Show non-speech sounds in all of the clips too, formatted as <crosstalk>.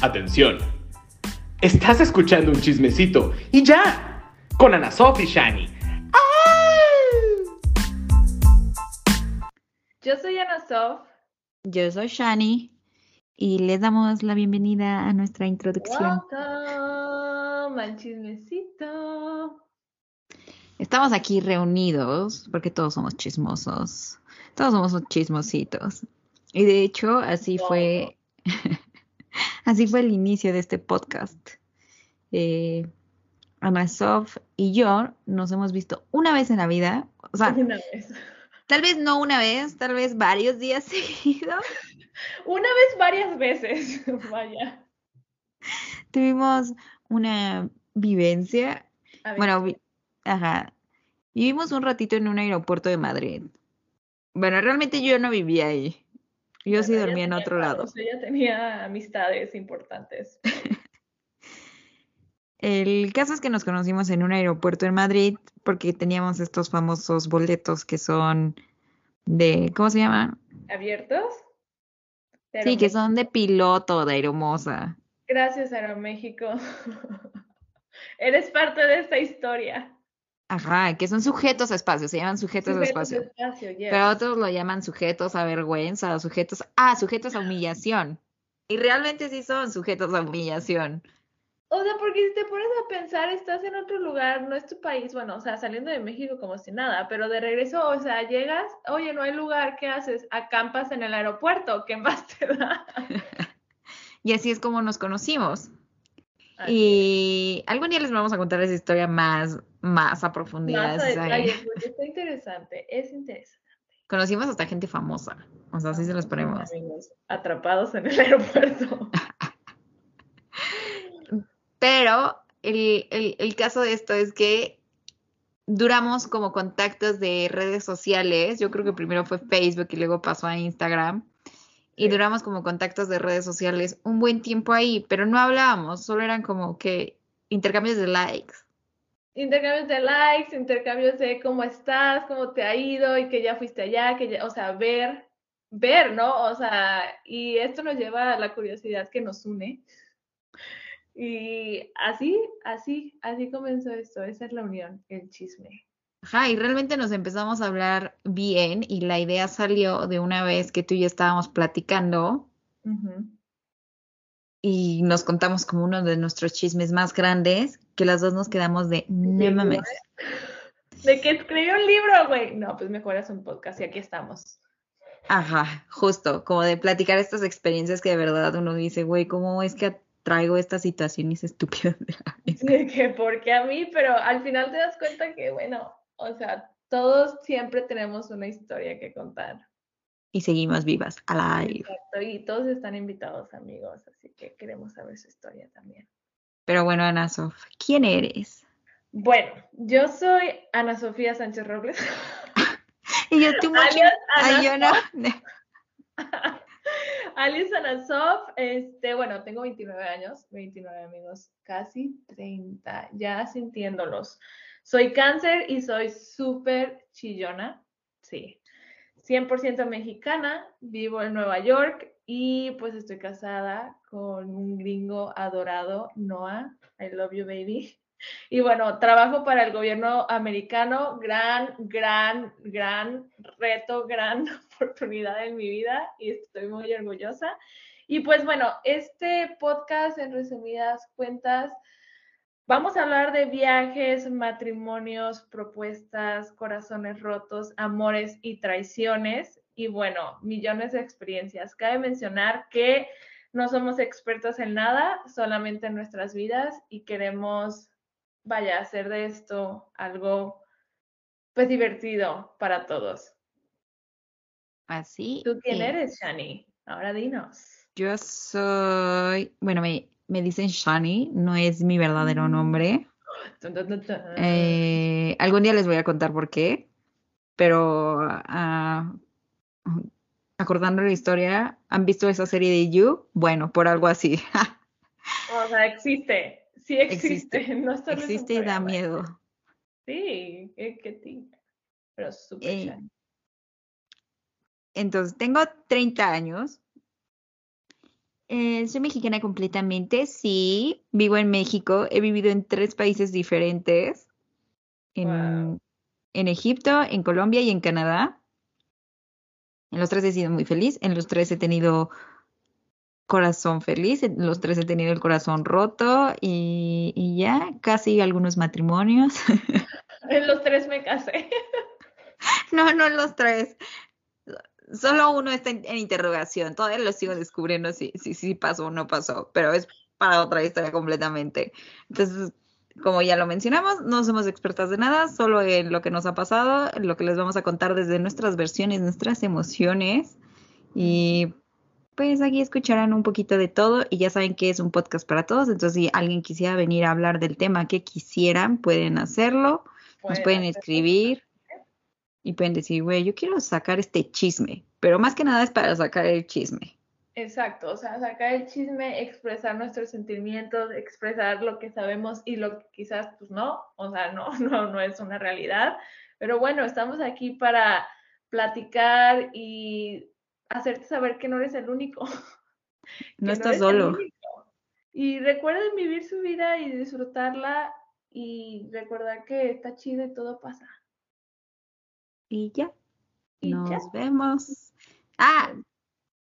Atención. Estás escuchando un chismecito y ya, con Ana Sofi Shani. Yo soy Ana Sof. Yo soy Shani y les damos la bienvenida a nuestra introducción. Welcome al chismecito. Estamos aquí reunidos porque todos somos chismosos. Todos somos chismositos. Y de hecho, así fue. Así fue el inicio de este podcast. Eh, Ana Sof y yo nos hemos visto una vez en la vida. O sea, Una vez. <laughs> tal vez no una vez, tal vez varios días <laughs> seguidos. Una vez varias veces. <laughs> Vaya. Tuvimos una vivencia. A Bueno, vi- ajá. Vivimos un ratito en un aeropuerto de Madrid. Bueno, realmente yo no vivía ahí. Yo sí dormía en otro lado. ella tenía amistades importantes. El caso es que nos conocimos en un aeropuerto en Madrid porque teníamos estos famosos boletos que son de, ¿cómo se llaman? ¿Abiertos? Sí, que son de piloto de Aeromosa. Gracias, Aeroméxico. <laughs> Eres parte de esta historia. Ajá, que son sujetos a espacio, se llaman sujetos a Sujetos de espacio. Pero otros lo llaman sujetos a vergüenza, o sujetos, ah, sujetos a humillación. Y realmente sí son sujetos a humillación. O sea, porque si te pones a pensar, estás en otro lugar, no es tu país, bueno, o sea, saliendo de México como si nada, pero de regreso, o sea, llegas, oye, no hay lugar, ¿qué haces? Acampas en el aeropuerto, ¿qué más te da? <laughs> Y así es como nos conocimos. Y algún día les vamos a contar esa historia más, más a profundidad. Más a detalle, <laughs> porque está interesante, es interesante. Conocimos hasta gente famosa. O sea, así se los ponemos. Amigos, atrapados en el <laughs> aeropuerto. Pero el, el, el caso de esto es que duramos como contactos de redes sociales. Yo creo que primero fue Facebook y luego pasó a Instagram. Y duramos como contactos de redes sociales un buen tiempo ahí, pero no hablábamos, solo eran como que intercambios de likes. Intercambios de likes, intercambios de cómo estás, cómo te ha ido y que ya fuiste allá, que ya, o sea, ver, ver, ¿no? O sea, y esto nos lleva a la curiosidad que nos une. Y así, así, así comenzó esto, esa es la unión, el chisme. Ajá, y realmente nos empezamos a hablar bien y la idea salió de una vez que tú y yo estábamos platicando y nos contamos como uno de nuestros chismes más grandes, que las dos nos quedamos de no mames. De que escribió un libro, güey. No, pues mejor es un podcast y aquí estamos. Ajá, justo, como de platicar estas experiencias que de verdad uno dice, güey, ¿cómo es que traigo estas situaciones estúpidas? De que porque a mí, pero al final te das cuenta que, bueno, o sea, todos siempre tenemos una historia que contar. Y seguimos vivas, alive. Exacto, y todos están invitados, amigos, así que queremos saber su historia también. Pero bueno, Ana Sof, ¿quién eres? Bueno, yo soy Ana Sofía Sánchez Robles. <laughs> Y yo, tú mucho. Alias Ay, Ana yo no. <laughs> Alias Ana Sof, este, bueno, tengo 29 años, 29 amigos, casi 30, ya sintiéndolos. Soy cáncer y soy súper chillona, sí. 100% mexicana, vivo en Nueva York y pues estoy casada con un gringo adorado, Noah, I love you baby. Y bueno, trabajo para el gobierno americano, gran, gran, gran reto, gran <laughs> oportunidad en mi vida y estoy muy orgullosa. Y pues bueno, este podcast en resumidas cuentas, vamos a hablar de viajes, matrimonios, propuestas, corazones rotos, amores y traiciones y bueno, millones de experiencias. Cabe mencionar que no somos expertos en nada, solamente en nuestras vidas y queremos, vaya, hacer de esto algo pues divertido para todos. Así. ¿Tú quién es. eres, Shani? Ahora dinos. Yo soy, bueno, me, me dicen Shani, no es mi verdadero nombre. Tun, tun. Eh, algún día les voy a contar por qué, pero ah, acordando la historia, ¿han visto esa serie de You? Bueno, por algo así. <laughs> O sea, existe. Sí existe. Existe. <laughs> No solo es Existe y da miedo. Sí, qué, qué ti- Pero súper Eh. Entonces, tengo 30 años Eh, soy mexicana completamente, sí. Vivo en México. He vivido en tres países diferentes. En, Wow. en Egipto, en Colombia y en Canadá. En los tres he sido muy feliz. En los tres he tenido corazón feliz. En los tres he tenido el corazón roto. Y, y ya, casi algunos matrimonios. <laughs> En los tres me casé. No, no los tres. Solo uno está en, en interrogación. Todavía lo sigo descubriendo si, si, si pasó o no pasó, pero es para otra historia completamente. Entonces, como ya lo mencionamos, no somos expertas de nada, solo en lo que nos ha pasado, lo que les vamos a contar desde nuestras versiones, nuestras emociones. Y pues aquí escucharán un poquito de todo y ya saben que es un podcast para todos. Entonces, si alguien quisiera venir a hablar del tema que quisieran, pueden hacerlo. Nos pueden escribir y pueden decir, güey, yo quiero sacar este chisme, pero más que nada es para sacar el chisme. Exacto, o sea, sacar el chisme, expresar nuestros sentimientos, expresar lo que sabemos y lo que quizás pues no, o sea, no, <laughs> no, no es una realidad. Pero bueno, estamos aquí para platicar y hacerte saber que no eres el único. <laughs> No estás solo. Y recuerden vivir su vida y disfrutarla y recordar que está chido y todo pasa. Y ya, Y nos ya. vemos. Ah,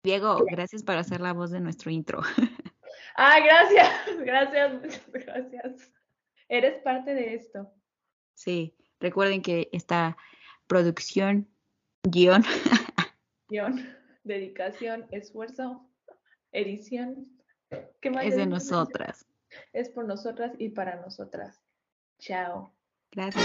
Diego, gracias por hacer la voz de nuestro intro. <laughs> Ah, gracias, <laughs> gracias, muchas gracias. Eres parte de esto. Sí, recuerden que esta producción, guion, <laughs> Guión, dedicación, esfuerzo, edición. ¿Qué más es de nosotras. Es por nosotras y para nosotras. Chao. Gracias.